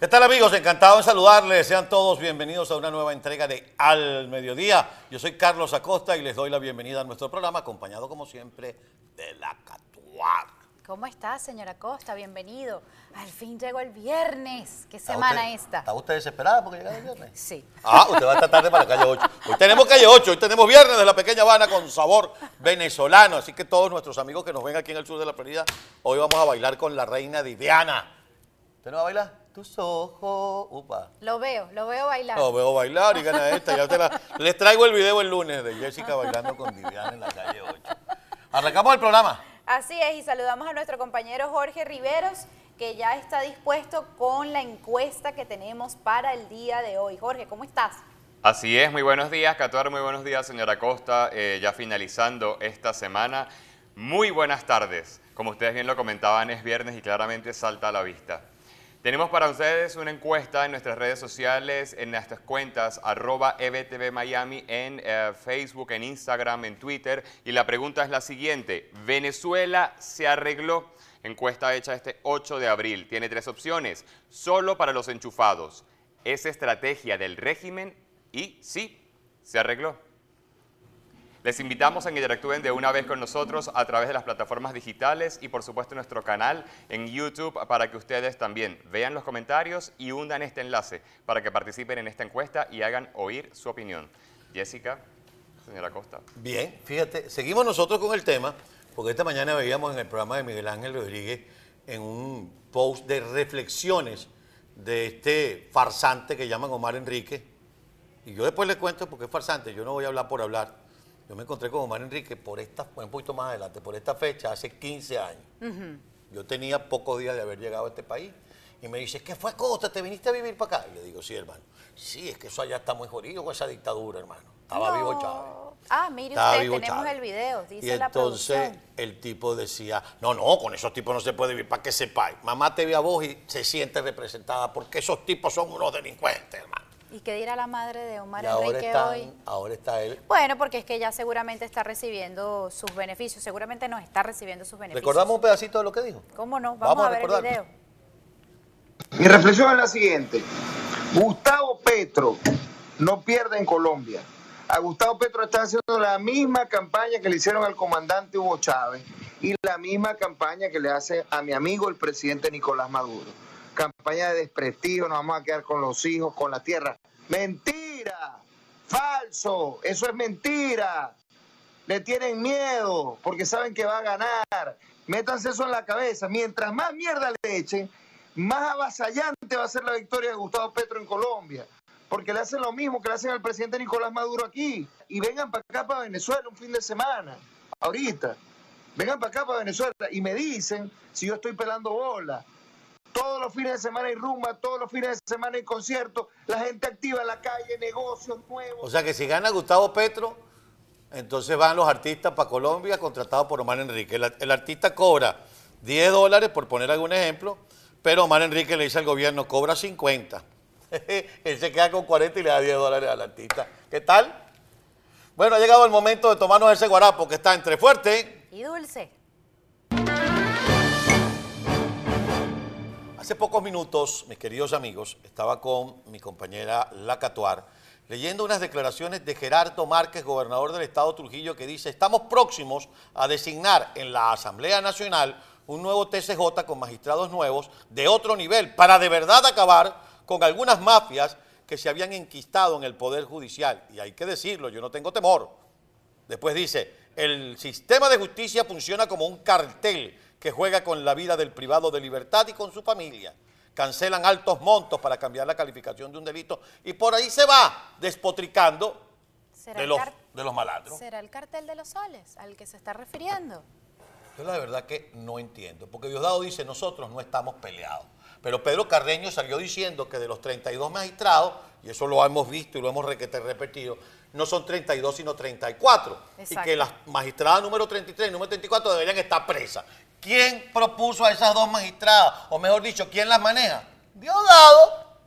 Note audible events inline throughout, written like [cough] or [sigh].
¿Qué tal amigos? Encantado en saludarles. Sean todos bienvenidos a una nueva entrega de Al Mediodía. Yo soy Carlos Acosta y les doy la bienvenida a nuestro programa, acompañado como siempre de la Catuar. ¿Cómo está, señora Acosta? Bienvenido. Al fin llegó el viernes. ¿Qué semana usted, esta? ¿Está usted desesperada porque llega el viernes? Sí. Ah, usted va a estar tarde para la calle 8. Hoy tenemos calle 8, hoy tenemos viernes de la pequeña Habana con sabor venezolano. Así que todos nuestros amigos que nos ven aquí en el sur de la Florida, hoy vamos a bailar con la reina Diana. ¿Usted no va a bailar? Tus ojos. Upa. Lo veo, lo veo bailar. Lo veo bailar y gana esta. Ya te la- [laughs] les traigo el video el lunes de Jessica bailando con Diana en la calle 8. Arrancamos el programa. Así es, y saludamos a nuestro compañero Jorge Riveros, que ya está dispuesto con la encuesta que tenemos para el día de hoy. Jorge, ¿cómo estás? Así es, muy buenos días, Catuar, muy buenos días, señora Costa. Eh, ya finalizando esta semana, muy buenas tardes. Como ustedes bien lo comentaban, es viernes y claramente salta a la vista. Tenemos para ustedes una encuesta en nuestras redes sociales, en nuestras cuentas, arroba EBTV Miami, en eh, Facebook, en Instagram, en Twitter. Y la pregunta es la siguiente, ¿Venezuela se arregló? Encuesta hecha este 8 de abril. Tiene tres opciones, solo para los enchufados. ¿Es estrategia del régimen? Y sí, se arregló. Les invitamos a que interactúen de una vez con nosotros a través de las plataformas digitales y por supuesto nuestro canal en YouTube para que ustedes también vean los comentarios y hundan este enlace para que participen en esta encuesta y hagan oír su opinión. Jessica, señora Costa. Bien, fíjate, seguimos nosotros con el tema, porque esta mañana veíamos en el programa de Miguel Ángel Rodríguez en un post de reflexiones de este farsante que llaman Omar Enrique. Y yo después les cuento porque es farsante, yo no voy a hablar por hablar. Yo me encontré con Omar Enrique por esta, un poquito más adelante, por esta fecha, hace 15 años. Yo tenía pocos días de haber llegado a este país. Y me dice, ¿qué fue Costa? ¿Te viniste a vivir para acá? Y le digo, sí, hermano. Sí, es que eso allá está muy jodido con esa dictadura, hermano. Estaba No. vivo Chávez. Ah, mire usted, tenemos Chávez. el video, dice y la entonces producción. el tipo decía, no, no, con esos tipos no se puede vivir, para que sepáis. Mamá te ve a vos y se siente representada, porque esos tipos son unos delincuentes, hermano. ¿Y qué dirá la madre de Omar y ahora, Enrique están- hoy? ahora está él. Bueno, porque es que ya seguramente está recibiendo sus beneficios, seguramente no está recibiendo sus beneficios. ¿Recordamos un pedacito de lo que dijo? ¿Cómo no? Vamos, Vamos a a ver el video. Mi reflexión es la siguiente. Gustavo Petro no pierde en Colombia. A Gustavo Petro está haciendo la misma campaña que le hicieron al comandante Hugo Chávez y la misma campaña que le hace a mi amigo el presidente Nicolás Maduro. Campaña de desprestigio, nos vamos a quedar con los hijos, con la tierra. Mentira, falso, eso es mentira. Le tienen miedo porque saben que va a ganar. Métanse eso en la cabeza. Mientras más mierda le echen, más avasallante va a ser la victoria de Gustavo Petro en Colombia. Porque le hacen lo mismo que le hacen al presidente Nicolás Maduro aquí. Y vengan para acá, para Venezuela, un fin de semana. Ahorita. Vengan para acá, para Venezuela. Y me dicen si yo estoy pelando bola. Todos los fines de semana hay rumba, todos los fines de semana hay conciertos, la gente activa en la calle, negocios nuevos. O sea que si gana Gustavo Petro, entonces van los artistas para Colombia contratados por Omar Enrique. El, el artista cobra 10 dólares, por poner algún ejemplo, pero Omar Enrique le dice al gobierno, cobra 50. [laughs] Él se queda con 40 y le da 10 dólares al artista. ¿Qué tal? Bueno, ha llegado el momento de tomarnos ese guarapo que está entre fuerte. Y Dulce. Hace pocos minutos, mis queridos amigos, estaba con mi compañera La Catuar leyendo unas declaraciones de Gerardo Márquez, gobernador del estado Trujillo, que dice, estamos próximos a designar en la Asamblea Nacional un nuevo TCJ con magistrados nuevos de otro nivel para de verdad acabar con algunas mafias que se habían enquistado en el Poder Judicial. Y hay que decirlo, yo no tengo temor. Después dice, el sistema de justicia funciona como un cartel que juega con la vida del privado de libertad y con su familia. Cancelan altos montos para cambiar la calificación de un delito y por ahí se va despotricando ¿Será, de los, de los malandros. ¿Será el cartel de los soles al que se está refiriendo? Yo la verdad que no entiendo, porque Diosdado dice, nosotros no estamos peleados. Pero Pedro Carreño salió diciendo que de los 32 magistrados, y eso lo hemos visto y lo hemos repetido, no son 32 sino 34. Y Exacto. que las magistradas número 33 y número 34 deberían estar presas. ¿Quién propuso a esas dos magistradas? O mejor dicho, ¿quién las maneja? Diosdado.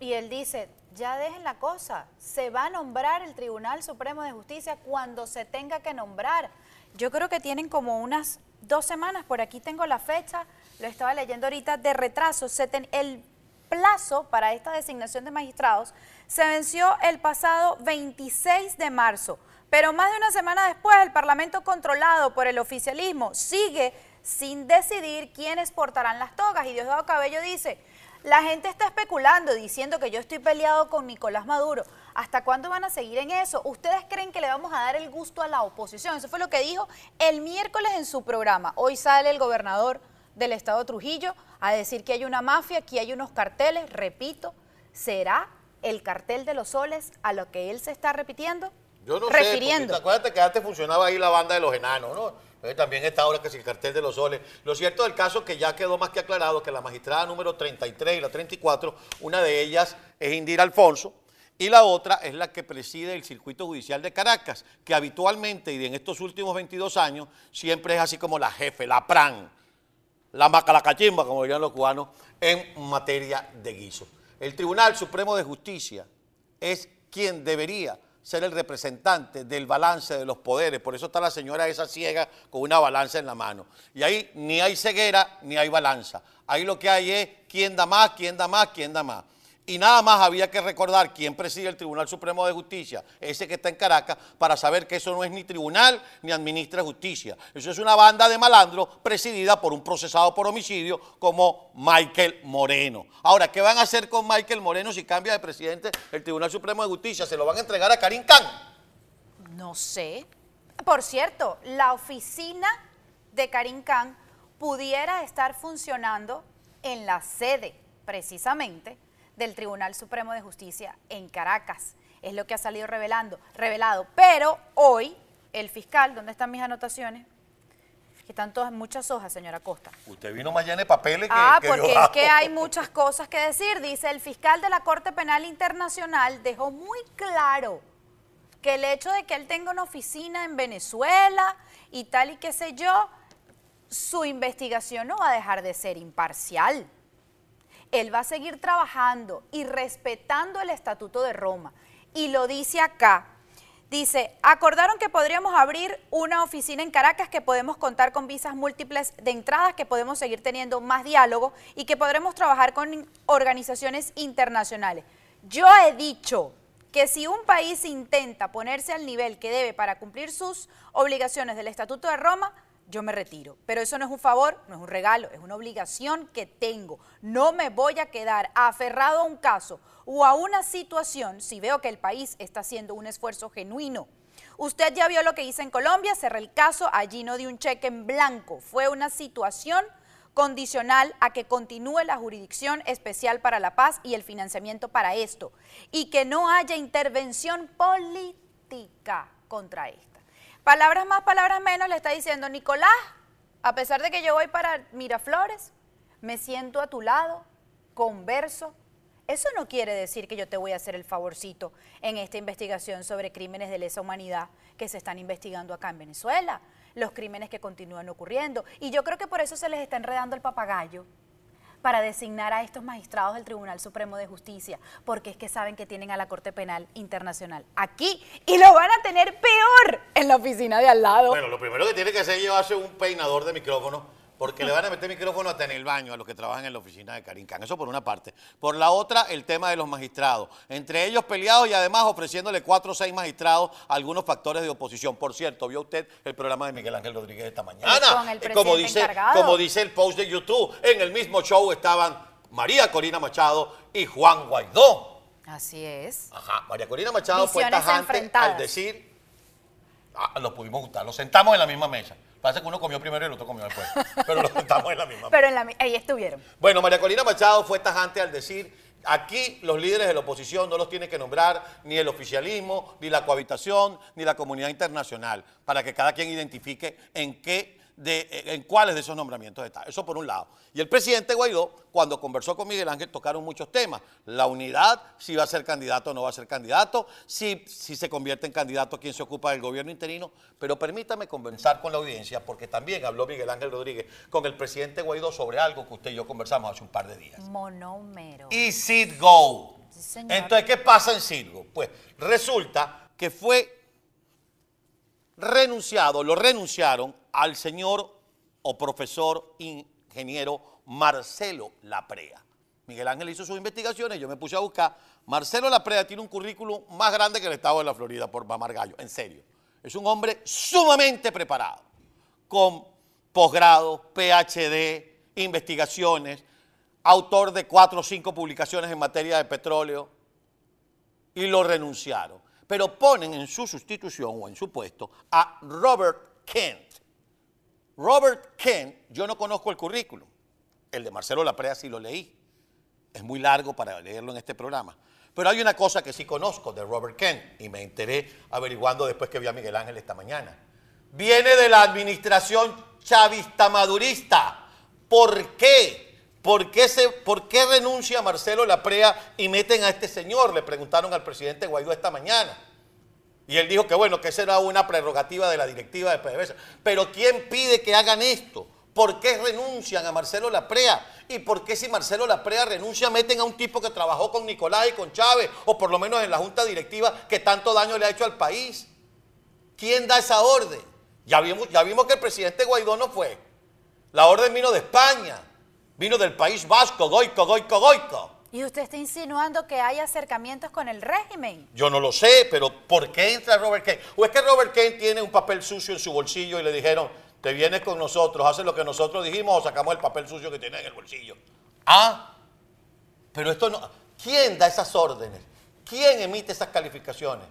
Y él dice, ya dejen la cosa, se va a nombrar el Tribunal Supremo de Justicia cuando se tenga que nombrar. Yo creo que tienen como unas dos semanas, por aquí tengo la fecha, lo estaba leyendo ahorita, de retraso. Se ten- el plazo para esta designación de magistrados se venció el pasado 26 de marzo, pero más de una semana después el Parlamento controlado por el oficialismo sigue sin decidir quiénes portarán las togas y Diosdado Cabello dice, la gente está especulando diciendo que yo estoy peleado con Nicolás Maduro. ¿Hasta cuándo van a seguir en eso? ¿Ustedes creen que le vamos a dar el gusto a la oposición? Eso fue lo que dijo el miércoles en su programa. Hoy sale el gobernador del estado de Trujillo a decir que hay una mafia, que hay unos carteles. Repito, ¿será el cartel de los soles a lo que él se está repitiendo? Yo no refiriendo. sé, acuérdate que antes funcionaba ahí la banda de los enanos, ¿no? También está ahora que es el cartel de los soles. Lo cierto del caso es que ya quedó más que aclarado que la magistrada número 33 y la 34, una de ellas es Indira Alfonso, y la otra es la que preside el circuito judicial de Caracas, que habitualmente y en estos últimos 22 años siempre es así como la jefe, la PRAN, la macalacachimba, como dirían los cubanos, en materia de guiso. El Tribunal Supremo de Justicia es quien debería ser el representante del balance de los poderes. Por eso está la señora esa ciega con una balanza en la mano. Y ahí ni hay ceguera ni hay balanza. Ahí lo que hay es quién da más, quién da más, quién da más. Y nada más había que recordar quién preside el Tribunal Supremo de Justicia, ese que está en Caracas, para saber que eso no es ni tribunal ni administra justicia. Eso es una banda de malandros presidida por un procesado por homicidio como Michael Moreno. Ahora, ¿qué van a hacer con Michael Moreno si cambia de presidente el Tribunal Supremo de Justicia? ¿Se lo van a entregar a Karim Khan? No sé. Por cierto, la oficina de Karim Khan pudiera estar funcionando en la sede, precisamente, del Tribunal Supremo de Justicia en Caracas. Es lo que ha salido revelando, revelado. Pero hoy el fiscal, ¿dónde están mis anotaciones? Que están todas muchas hojas, señora Costa. Usted vino más llena de papeles que Ah, que porque yo es que hay muchas cosas que decir. Dice, el fiscal de la Corte Penal Internacional dejó muy claro que el hecho de que él tenga una oficina en Venezuela y tal y qué sé yo, su investigación no va a dejar de ser imparcial él va a seguir trabajando y respetando el Estatuto de Roma. Y lo dice acá. Dice, acordaron que podríamos abrir una oficina en Caracas, que podemos contar con visas múltiples de entradas, que podemos seguir teniendo más diálogo y que podremos trabajar con organizaciones internacionales. Yo he dicho que si un país intenta ponerse al nivel que debe para cumplir sus obligaciones del Estatuto de Roma, yo me retiro. Pero eso no es un favor, no es un regalo, es una obligación que tengo. No me voy a quedar aferrado a un caso o a una situación si veo que el país está haciendo un esfuerzo genuino. Usted ya vio lo que hice en Colombia, cerré el caso, allí no di un cheque en blanco. Fue una situación condicional a que continúe la jurisdicción especial para la paz y el financiamiento para esto, y que no haya intervención política contra esto. Palabras más, palabras menos, le está diciendo, Nicolás, a pesar de que yo voy para Miraflores, me siento a tu lado, converso. Eso no quiere decir que yo te voy a hacer el favorcito en esta investigación sobre crímenes de lesa humanidad que se están investigando acá en Venezuela, los crímenes que continúan ocurriendo. Y yo creo que por eso se les está enredando el papagayo para designar a estos magistrados del Tribunal Supremo de Justicia, porque es que saben que tienen a la Corte Penal Internacional aquí y lo van a tener peor en la oficina de al lado. Bueno, lo primero que tiene que hacer es llevarse un peinador de micrófono porque le van a meter micrófono hasta en el baño a los que trabajan en la oficina de Karim Khan. Eso por una parte. Por la otra, el tema de los magistrados. Entre ellos peleados y además ofreciéndole cuatro o seis magistrados a algunos factores de oposición. Por cierto, vio usted el programa de Miguel Ángel Rodríguez esta mañana. Con el Eh, como, dice, encargado. como dice el post de YouTube, en el mismo show estaban María Corina Machado y Juan Guaidó. Así es. Ajá, María Corina Machado fue Visiones tajante enfrentadas. al decir, ah, lo pudimos juntar, lo sentamos en la misma mesa. Pasa que uno comió primero y el otro comió después, pero lo sentamos en la misma. [laughs] Pero en la, ahí estuvieron. Bueno, María Corina Machado fue tajante al decir, aquí los líderes de la oposición no los tiene que nombrar ni el oficialismo, ni la cohabitación, ni la comunidad internacional, para que cada quien identifique en qué de, en cuáles de esos nombramientos está. Eso por un lado. Y el presidente Guaidó, cuando conversó con Miguel Ángel, tocaron muchos temas. La unidad, si va a ser candidato o no va a ser candidato, si, si se convierte en candidato, quién se ocupa del gobierno interino. Pero permítame conversar con la audiencia, porque también habló Miguel Ángel Rodríguez con el presidente Guaidó sobre algo que usted y yo conversamos hace un par de días. Monómero. Y Go. Sí, señor. Entonces, ¿qué pasa en Sitgo? Pues resulta que fue renunciado, lo renunciaron al señor o profesor ingeniero Marcelo Laprea. Miguel Ángel hizo sus investigaciones, yo me puse a buscar. Marcelo Laprea tiene un currículum más grande que el estado de la Florida por Mamar Gallo, en serio. Es un hombre sumamente preparado, con posgrado, PhD, investigaciones, autor de cuatro o cinco publicaciones en materia de petróleo, y lo renunciaron. Pero ponen en su sustitución o en su puesto a Robert Kent. Robert Kent, yo no conozco el currículum. El de Marcelo Laprea sí lo leí. Es muy largo para leerlo en este programa. Pero hay una cosa que sí conozco de Robert Kent y me enteré averiguando después que vi a Miguel Ángel esta mañana. Viene de la administración chavista madurista. ¿Por qué? ¿Por qué, se, ¿Por qué renuncia Marcelo Laprea y meten a este señor? Le preguntaron al presidente Guaidó esta mañana. Y él dijo que bueno, que esa era una prerrogativa de la directiva de PDVSA. Pero ¿quién pide que hagan esto? ¿Por qué renuncian a Marcelo Laprea? ¿Y por qué si Marcelo Laprea renuncia meten a un tipo que trabajó con Nicolás y con Chávez, o por lo menos en la junta directiva que tanto daño le ha hecho al país? ¿Quién da esa orden? Ya vimos, ya vimos que el presidente Guaidó no fue. La orden vino de España, vino del País Vasco, goico, goico, goico. ¿Y usted está insinuando que hay acercamientos con el régimen? Yo no lo sé, pero ¿por qué entra Robert Kane? ¿O es que Robert Kane tiene un papel sucio en su bolsillo y le dijeron, te vienes con nosotros, haces lo que nosotros dijimos o sacamos el papel sucio que tiene en el bolsillo. Ah, pero esto no. ¿Quién da esas órdenes? ¿Quién emite esas calificaciones?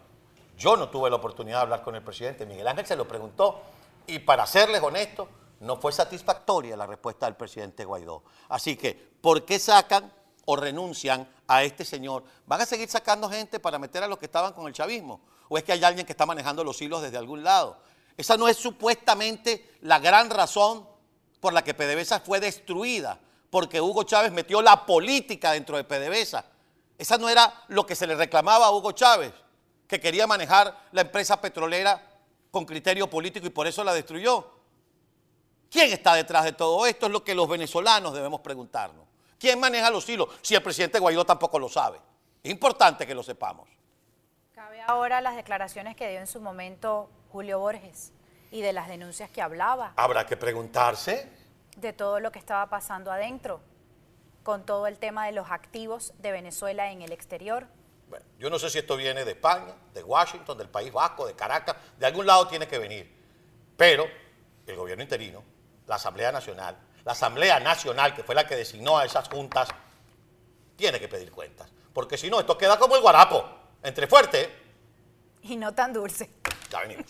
Yo no tuve la oportunidad de hablar con el presidente. Miguel Ángel se lo preguntó y para serles honesto, no fue satisfactoria la respuesta del presidente Guaidó. Así que, ¿por qué sacan o renuncian a este señor? ¿Van a seguir sacando gente para meter a los que estaban con el chavismo? ¿O es que hay alguien que está manejando los hilos desde algún lado? Esa no es supuestamente la gran razón por la que PDVSA fue destruida, porque Hugo Chávez metió la política dentro de PDVSA. Esa no era lo que se le reclamaba a Hugo Chávez, que quería manejar la empresa petrolera con criterio político y por eso la destruyó. ¿Quién está detrás de todo esto? Es lo que los venezolanos debemos preguntarnos. ¿Quién maneja los hilos? Si el presidente Guaidó tampoco lo sabe. Es importante que lo sepamos. Cabe ahora las declaraciones que dio en su momento Julio Borges y de las denuncias que hablaba. Habrá que preguntarse. De todo lo que estaba pasando adentro, con todo el tema de los activos de Venezuela en el exterior. Bueno, yo no sé si esto viene de España, de Washington, del País Vasco, de Caracas, de algún lado tiene que venir. Pero el gobierno interino, la Asamblea Nacional, la Asamblea Nacional, que fue la que designó a esas juntas, tiene que pedir cuentas. Porque si no, esto queda como el guarapo, entre fuerte y no tan dulce. Ya venimos.